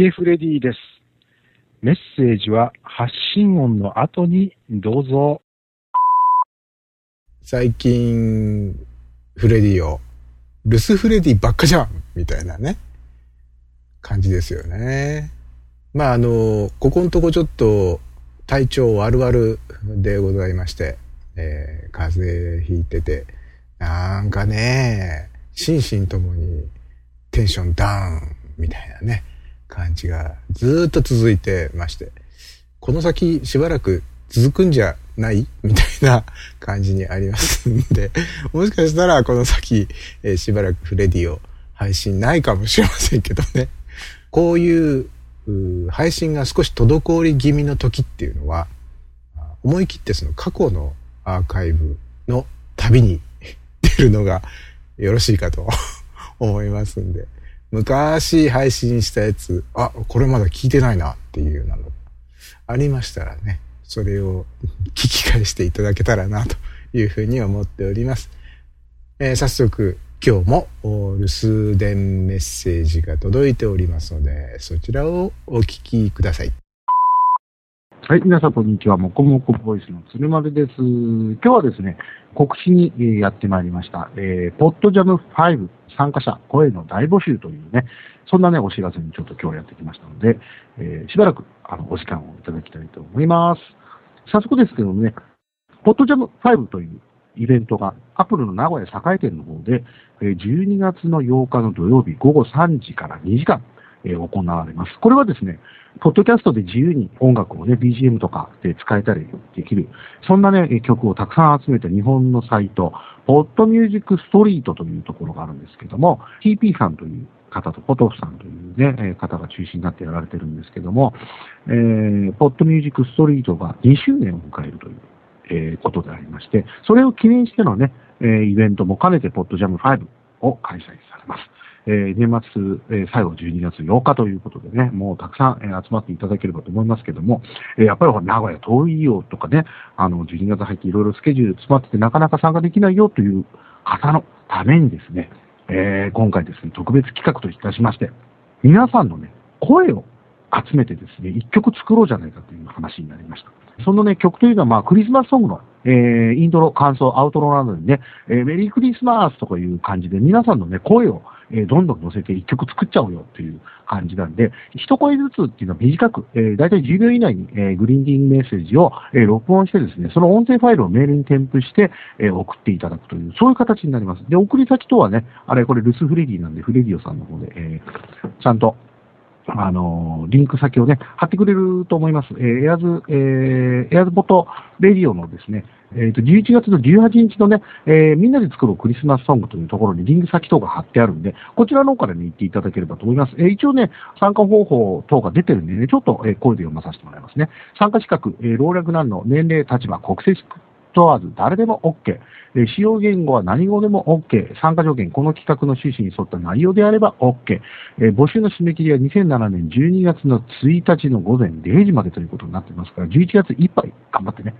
ゲフレディです。メッセージは発信音の後にどうぞ。最近、フレディを、留守フレディばっかじゃんみたいなね、感じですよね。まああの、ここのとこちょっと体調悪々でございまして、えー、風邪ひいてて、なんかね、心身ともにテンションダウンみたいなね、感じがずっと続いてまして、この先しばらく続くんじゃない？みたいな感じにありますんで、もしかしたらこの先、えー、しばらくフレディを配信ないかもしれませんけどね。こういう配信が少し滞り気味の時っていうのは、思い切ってその過去のアーカイブの旅に出るのがよろしいかと 思いますんで、昔配信したやつ、あ、これまだ聞いてないなっていうなのがありましたらね、それを 聞き返していただけたらなというふうに思っております。えー、早速、今日も留守電メッセージが届いておりますので、そちらをお聞きください。はい、皆さんこんにちは。もこもこボイスの鶴丸です。今日はですね、告知にやってまいりました。えー、ポッドジャム5参加者声の大募集というね、そんなね、お知らせにちょっと今日やってきましたので、えー、しばらくあのお時間をいただきたいと思います。早速ですけどもね、ポッドジャム5というイベントが、アップルの名古屋栄店の方で、12月の8日の土曜日午後3時から2時間、え、行われます。これはですね、ポッドキャストで自由に音楽をね、BGM とかで使えたりできる、そんなね、曲をたくさん集めた日本のサイト、ポッドミュージックストリートというところがあるんですけども、TP さんという方とポトフさんというね、方が中心になってやられてるんですけども、えー、ポッドミュージックストリートが2周年を迎えるという、えー、ことでありまして、それを記念してのね、えー、イベントも兼ねてポッドジャム5を開催されます。えー、年末、えー、最後12月8日ということでね、もうたくさん、えー、集まっていただければと思いますけども、えー、やっぱり名古屋遠いよとかね、あの、12月入っていろいろスケジュール詰まっててなかなか参加できないよという方のためにですね、えー、今回ですね、特別企画といたしまして、皆さんのね、声を集めてですね、一曲作ろうじゃないかという話になりました。そのね、曲というのは、まあ、クリスマスソングのえー、イントロ、感想、アウトロなどにね、えー、メリークリスマスとかいう感じで、皆さんのね、声を、えー、どんどん乗せて一曲作っちゃおうよっていう感じなんで、一声ずつっていうのは短く、えー、だいたい10秒以内に、えー、グリーンディングメッセージを、えー、録音してですね、その音声ファイルをメールに添付して、えー、送っていただくという、そういう形になります。で、送り先とはね、あれ、これ留守フレディなんで、フレディオさんの方で、えー、ちゃんと、あの、リンク先をね、貼ってくれると思います。えー、エアーズ、えー、エアーズボトレディオのですね、えっ、ー、と、11月の18日のね、えー、みんなで作るクリスマスソングというところにリンク先等が貼ってあるんで、こちらの方からね、行っていただければと思います。えー、一応ね、参加方法等が出てるんでね、ちょっと、えー、声で読まさせてもらいますね。参加資格、えー、老若男女、年齢、立場、国籍問わず誰でも OK。使用言語は何語でも OK。参加条件、この企画の趣旨に沿った内容であれば OK。募集の締め切りは2007年12月の1日の午前0時までということになってますから、11月いっぱい頑張ってね、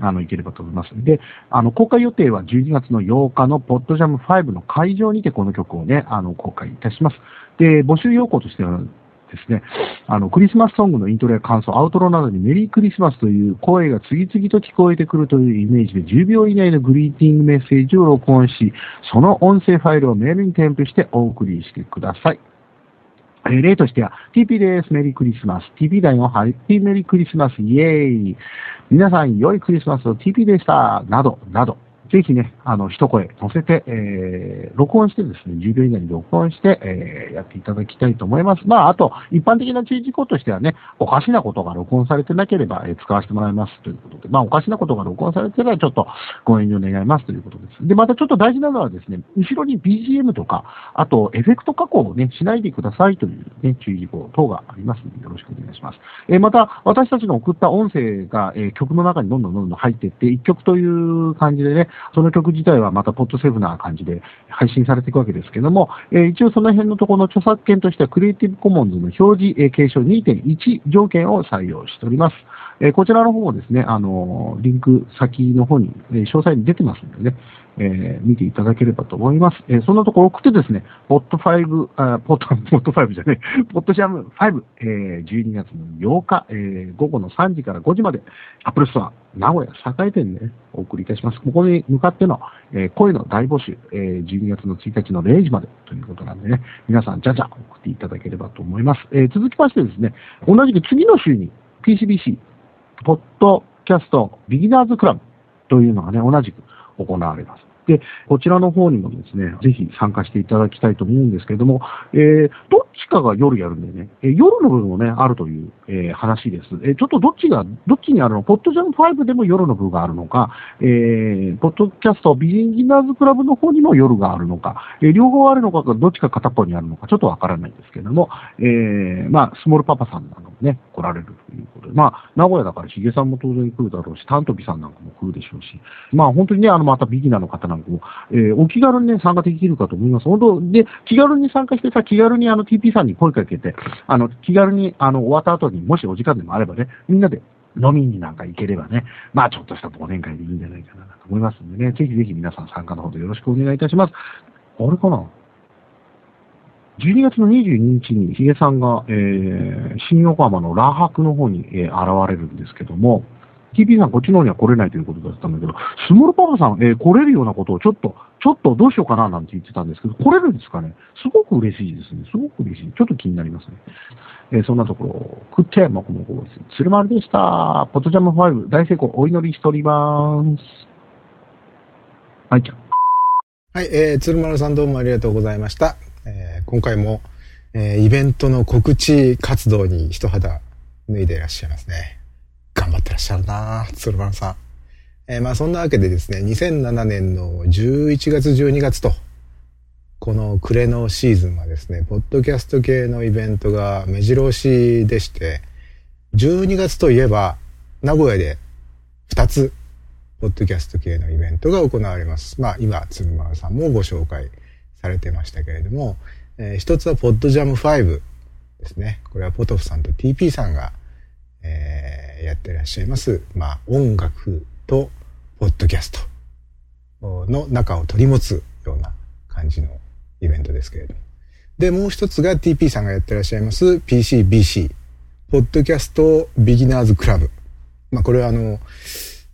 あの、いければと思います。で、あの、公開予定は12月の8日のポッドジャム5の会場にてこの曲をね、あの、公開いたします。で、募集要項としては、ですね、あの、クリスマスソングのイントロや感想、アウトロなどにメリークリスマスという声が次々と聞こえてくるというイメージで10秒以内のグリーティングメッセージを録音し、その音声ファイルをメールに添付してお送りしてください。例としては、TP です。メリークリスマス。TP だよ。ハッピーメリークリスマス。イェーイ。皆さん、良いクリスマスを TP でした。など、など。ぜひね、あの、一声乗せて、えー、録音してですね、10秒以内に録音して、えー、やっていただきたいと思います。まあ、あと、一般的な注意事項としてはね、おかしなことが録音されてなければ、えー、使わせてもらいますということで、まあ、おかしなことが録音されてれば、ちょっとご遠慮願いますということです。で、またちょっと大事なのはですね、後ろに BGM とか、あと、エフェクト加工をね、しないでくださいというね、注意事項等がありますので、よろしくお願いします。えー、また、私たちの送った音声が、えー、曲の中にどんどんどんどん入っていって、一曲という感じでね、その曲自体はまたポッドセーフな感じで配信されていくわけですけども、えー、一応その辺のところの著作権としてはクリエイティブコモンズの表示、えー、継承2.1条件を採用しております。えーこちらの方もですね、あのリンク先の方に、えー詳細に出てますんでね、えー見ていただければと思います。えーそんなところ送ってですね、ポット5、あポット、ポット5じゃねえ、ポットジャム5、えー12月の8日、えー午後の3時から5時まで、アップルストア、名古屋栄店でね、お送りいたします。ここに向かっての、えー声の大募集、えー12月の1日の0時までということなんでね、皆さん、じゃじゃ送っていただければと思います。えー続きましてですね、同じく次の週に PCBC、ポッドキャストビギナーズクラブというのがね、同じく行われます。で、こちらの方にもですね、ぜひ参加していただきたいと思うんですけれども、えーどっちかが夜やるんでね、えー夜の部分もね、あるという、えー話です。えーちょっとどっちが、どっちにあるの？ポッドジャム5でも夜の部があるのか、えーポッドキャストビギナーズクラブの方にも夜があるのか、えー両方あるのか、どっちか片っぽにあるのか、ちょっとわからないんですけれども、えーまあ、スモールパパさんなどもね、来られるということで、まあ、名古屋だからヒゲさんも当然来るだろうし、タントビさんなんかも来るでしょうし、まあ、本当にね、あの、またビギナーの方なんかも、えーお気軽にね、参加できるかと思います。本当、で、気軽に参加してさ、気軽にあの TP さんに声かけて、あの、気軽に、あの、終わった後にもしお時間でもあればね、みんなで飲みになんか行ければね、まあちょっとした忘年会でいいんじゃないかなと思いますんでね、ぜひぜひ皆さん参加のほどよろしくお願いいたします。あれかな？12月の22日にヒゲさんが、えー、新横浜のラハクの方に、えー現れるんですけども、TP さんこっちの方には来れないということだったんだけど、スモールパパさん、えー来れるようなことをちょっと、ちょっとどうしようかななんて言ってたんですけど、来れるんですかね？すごく嬉しいですね。すごく嬉しい。ちょっと気になりますね。えーそんなところ食って、もこもこです。鶴丸でした。ポトジャム5大成功お祈りしております。はい、ちゃ。はい、えー、鶴丸さんどうもありがとうございました。えー今回も、えーイベントの告知活動に一肌脱いでいらっしゃいますね。ってらっしゃるな鶴丸さん。えーまあそんなわけでですね、2007年の11月12月と、この暮れのシーズンはですね、ポッドキャスト系のイベントが目白押しでして、12月といえば、名古屋で2つ、ポッドキャスト系のイベントが行われます。まあ、今、鶴丸さんもご紹介されてましたけれども、えー一つはポッドジャム5ですね。これはポトフさんと TP さんが、えーやってらっしゃいます。まあ、音楽とポッドキャストの中を取り持つような感じのイベントですけれども。で、もう一つが TP さんがやってらっしゃいます PCBC、ポッドキャストビギナーズクラブ。まあ、これはあの、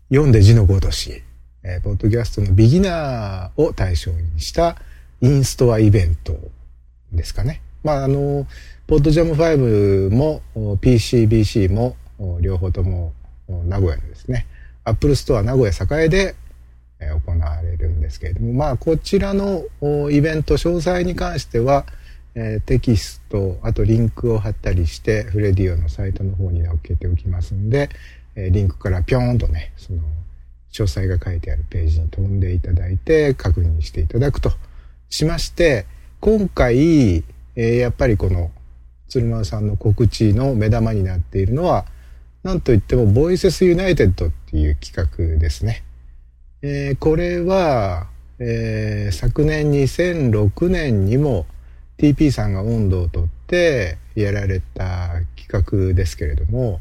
読んで字のごとし、えーポッドキャストのビギナーを対象にしたインストアイベントですかね。まあ、あの、ポッドジャム5も PCBC も両方とも名古屋のですね、アップルストア名古屋栄で行われるんですけれども、まあ、こちらのイベント詳細に関しては、テキスト、あとリンクを貼ったりして、フレディオのサイトの方に載っけておきますんで、えリンクからピョーンとね、その、詳細が書いてあるページに飛んでいただいて確認していただくとしまして、今回、えやっぱりこの鶴丸さんの告知の目玉になっているのは、なんといっても、ボイセスユナイテッドっていう企画ですね。えーこれは、えー昨年2006年にも TP さんが温度をとってやられた企画ですけれども、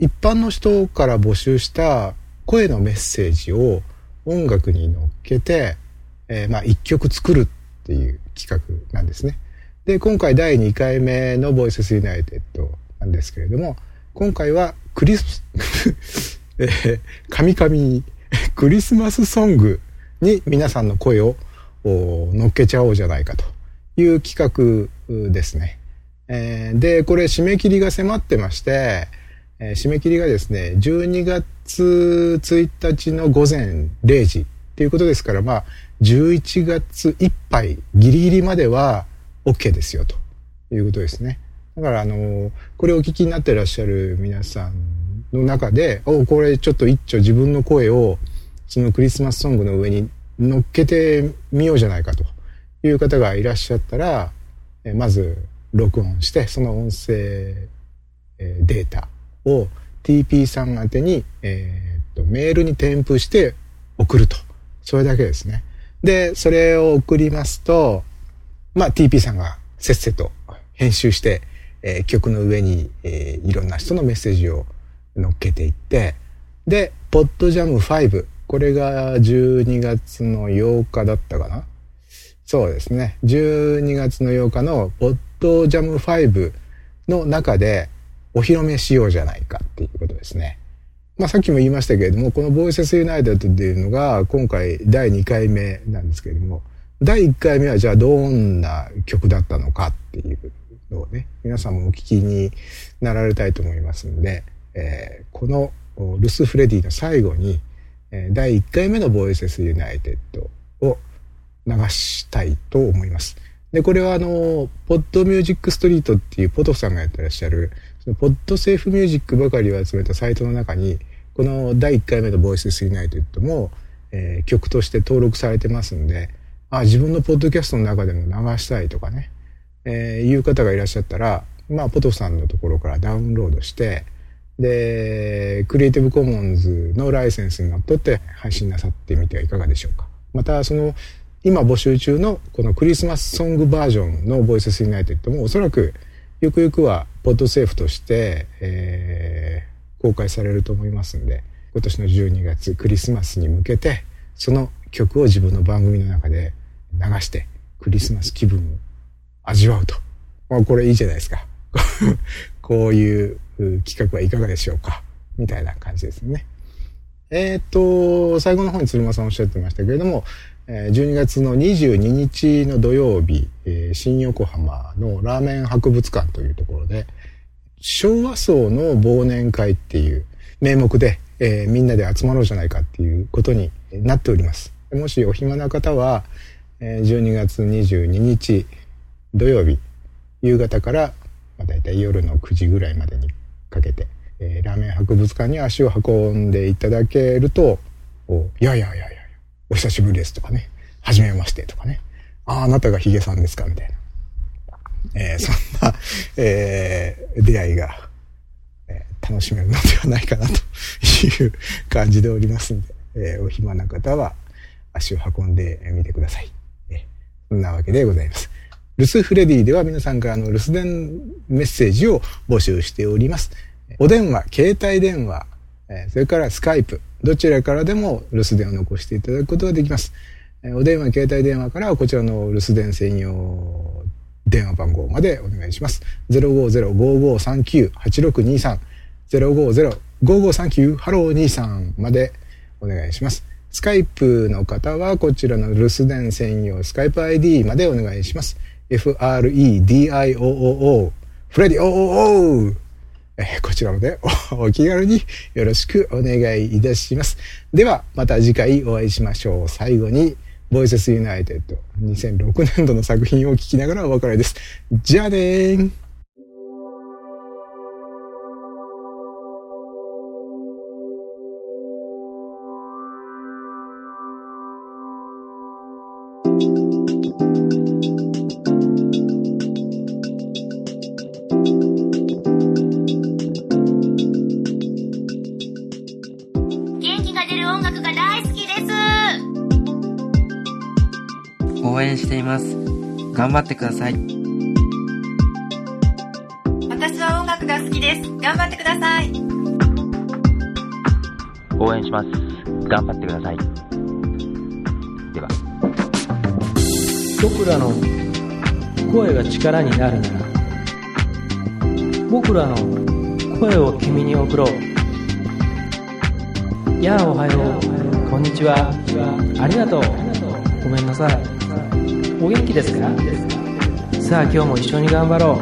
一般の人から募集した声のメッセージを音楽に乗っけて、えーまあ一曲作るっていう企画なんですね。で、今回第2回目のボイススユナイテッドなんですけれども、今回はクリス、えー、神々クリスマスソングに皆さんの声をお乗っけちゃおうじゃないかという企画ですね。えーで、これ締め切りが迫ってまして、えー締め切りがですね、12月1日の午前0時っていうことですから、まあ、11月いっぱいギリギリまでは OK ですよということですね。だから、あの、これをお聞きになってらっしゃる皆さんの中で、おこれちょっと一丁自分の声をそのクリスマスソングの上に乗っけてみようじゃないかという方がいらっしゃったら、えまず録音して、その音声えデータを TP さん宛てに、えーっとメールに添付して送ると。それだけですね。で、それを送りますと、まあ TP さんがせっせと編集して、えー曲の上に、えーいろんな人のメッセージを乗っけていって、で、ポッドジャム5。これが12月の8日だったかな？そうですね。12月の8日のポッドジャム5の中でお披露目しようじゃないかっていうことですね。まあさっきも言いましたけれども、この Voices United っていうのが今回第2回目なんですけれども、第1回目はじゃあどんな曲だったのかっていうのをね、皆さんもお聞きになられたいと思いますので、えーこの留守フレディの最後に、え第1回目の Voices United を流したいと思います。で、これはあの、ポッドミュージックストリートっていうポトフさんがやってらっしゃる、そのポッドセーフミュージックばかりを集めたサイトの中に、この第1回目のボイセスユナイテッドも、えー曲として登録されてますんで、あ、自分のポッドキャストの中でも流したいとかね、えーいう方がいらっしゃったら、まあ、ポトフさんのところからダウンロードして、で、クリエイティブコモンズのライセンスにのっとって配信なさってみてはいかがでしょうか。また、その、今募集中のこのクリスマスソングバージョンの Voices United もおそらくゆくゆくは podsafe として、えー公開されると思いますんで、今年の12月クリスマスに向けて、その曲を自分の番組の中で流して、クリスマス気分を味わうと。まあ、これいいじゃないですか。こういう企画はいかがでしょうか。みたいな感じですね。えーっと、最後の方に鶴間さんおっしゃってましたけれども、12月の22日の土曜日、新横浜のラーメン博物館というところで、昭和層の忘年会っていう名目で、えーみんなで集まろうじゃないかっていうことになっております。もしお暇な方は、えー12月22日土曜日、夕方から、まあ、大体夜の9時ぐらいまでにかけて、えーラーメン博物館に足を運んでいただけると、おいやいやいやいやいや、お久しぶりですとかね、はじめましてとかね、ああ、あなたがヒゲさんですかみたいな。えーそんな、えー出会いが、えー楽しめるのではないかなという感じでおりますんで、えーお暇な方は足を運んでみてください。えーそんなわけでございます。留守フレディでは皆さんからの留守電メッセージを募集しております。お電話、携帯電話、それからスカイプ、どちらからでも留守電を残していただくことができます。お電話、携帯電話からはこちらの留守電専用電話番号までお願いします。050-5539-8623 050-5539ハロー23までお願いします。スカイプの方はこちらの留守電専用スカイプ ID までお願いします。FREDIOOO フレディ OOO えーこちらもでおお気軽によろしくお願いいたします。では、また次回お会いしましょう。最後に、ボイセスユナイテッド2006年度の作品を聞きながらお別れです。じゃあねー。ます。頑張ってください。私は音楽が好きです頑張ってください応援します。頑張ってください。では。僕らの声が力になるなら僕らの声を君に送ろうやあおはようこんにちはありがとうごめんなさいお元気ですか？さあ今日も一緒に頑張ろう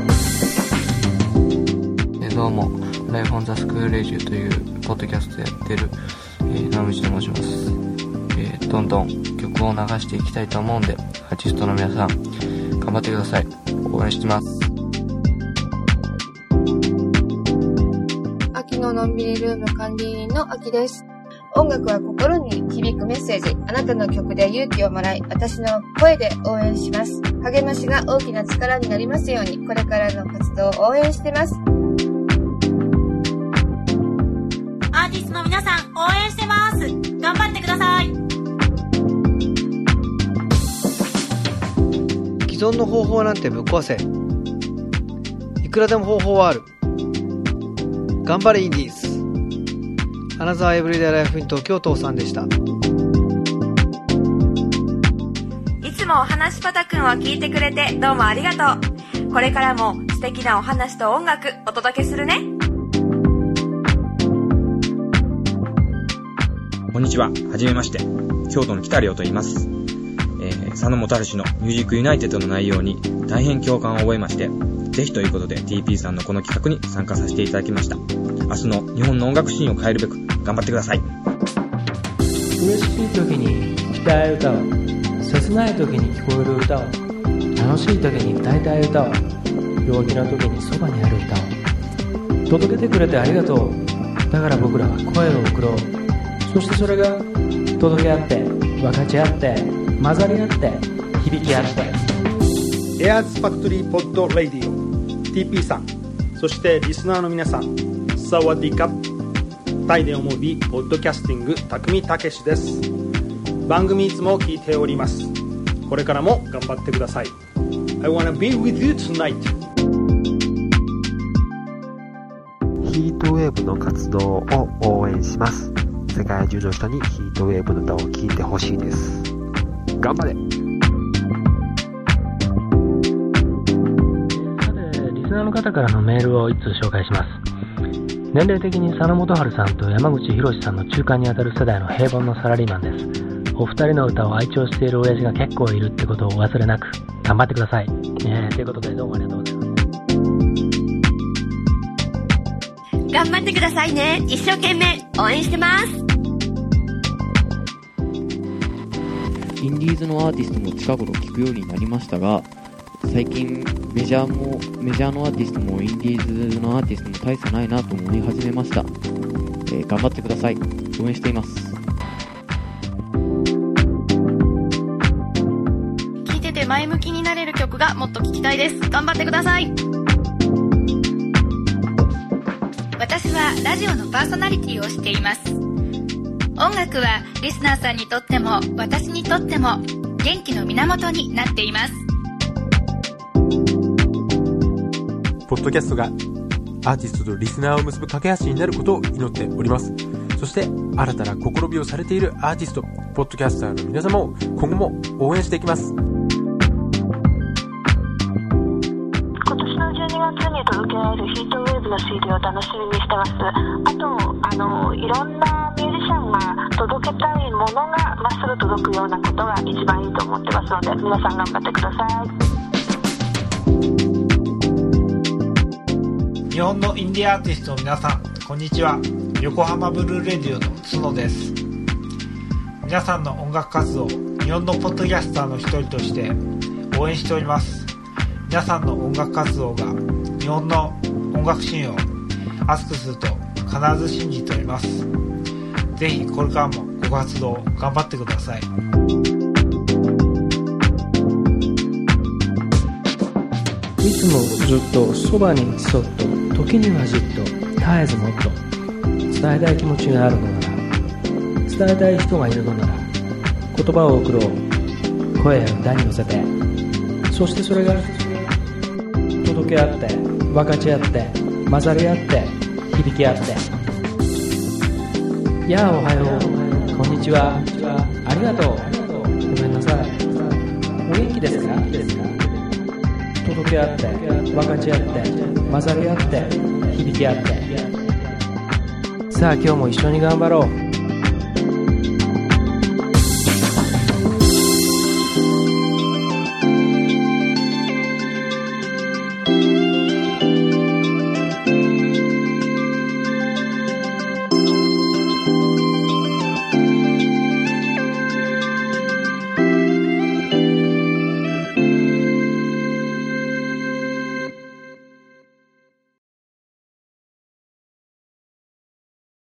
えどうも、ライフオンザスクールレジュというポッドキャストやってる、えー、野口と申します。えーどんどん曲を流していきたいと思うんで、アーティストの皆さん、頑張ってください。応援してます。秋ののんびりルーム管理人の秋です。音楽は心に響くメッセージ。あなたの曲で勇気をもらい、私の声で応援します。励ましが大きな力になりますように、これからの活動を応援してます。アーティストの皆さん応援してます頑張ってください既存の方法なんてぶっ壊せいくらでも方法はある頑張れインディ Another Everyday Life in 東京父さんでした。いつもお話パタくんを聞いてくれてどうもありがとう。これからも素敵なお話と音楽お届けするね。こんにちは。はじめまして。京都の北良と言います。えー、佐野元春の Music United の内容に大変共感を覚えまして、ぜひということで TP さんのこの企画に参加させていただきました。明日の日本の音楽シーンを変えるべく頑張ってください。嬉しい時に聴きたい歌を。切ない時に聞こえる歌を。楽しい時に歌いたい歌を。病気の時にそばにある歌を。届けてくれてありがとう。だから僕らは声を送ろう。そしてそれが届け合って分かち合って混ざり合って響き合って。エアーズファクトリーポッドレディオ TP さん。そしてリスナーの皆さんサワディカタイで思うビポッドキャスティング匠たけしです。番組いつも聞いております。これからも頑張ってください。I wanna be with you tonight. ヒートウェーブの活動を応援します。世界中の人にヒートウェーブの歌を聴いてほしいです。頑張れ。さてリスナーの方からのメールを一通紹介します年齢的に佐野元春さんと山口博さんの中間にあたる世代の平凡のサラリーマンですお二人の歌を愛聴している親父が結構いるってことをお忘れなく頑張ってください、えー、ということでどうもありがとうございます頑張ってくださいね。一生懸命応援してます。インディーズのアーティストも近頃聞くようになりましたが、最近メジャーも、メジャーのアーティストもインディーズのアーティストも大差ないなと思い始めました。えー頑張ってください。応援しています。聴いてて前向きになれる曲がもっと聴きたいです。頑張ってください。私はラジオのパーソナリティをしています。音楽はリスナーさんにとっても私にとっても元気の源になっています。ポッドキャストがアーティストとリスナーを結ぶ架け橋になることを祈っております。そして、新たな試みをされているアーティスト、ポッドキャスターの皆様を今後も応援していきます。今年の12月に届けられるヒートウェーブの CD を楽しみにしてますあとあのいろんなミュージシャンが届けたいものがまっすぐ届くようなことが一番いいと思ってますので皆さん頑張ってください日本のインディアーティストの皆さんこんにちは。横浜ブルーレディオの角です。皆さんの音楽活動日本のポッドキャスターの一人として応援しております。皆さんの音楽活動が日本の音楽シーンを熱くすると必ず信じております。ぜひこれからもご活動頑張ってください。いつもずっとそばにそっと時にはじっと絶えずもっと伝えたい気持ちがあるのなら伝えたい人がいるのなら言葉を送ろう声や歌に乗せてそしてそれが届け合って分かち合って混ざり合って響き合ってやあおはようこんにちはありがとうごめんなさいお元気ですか届け合って分かち合って混ざり合って響き合って。さあ今日も一緒に頑張ろう。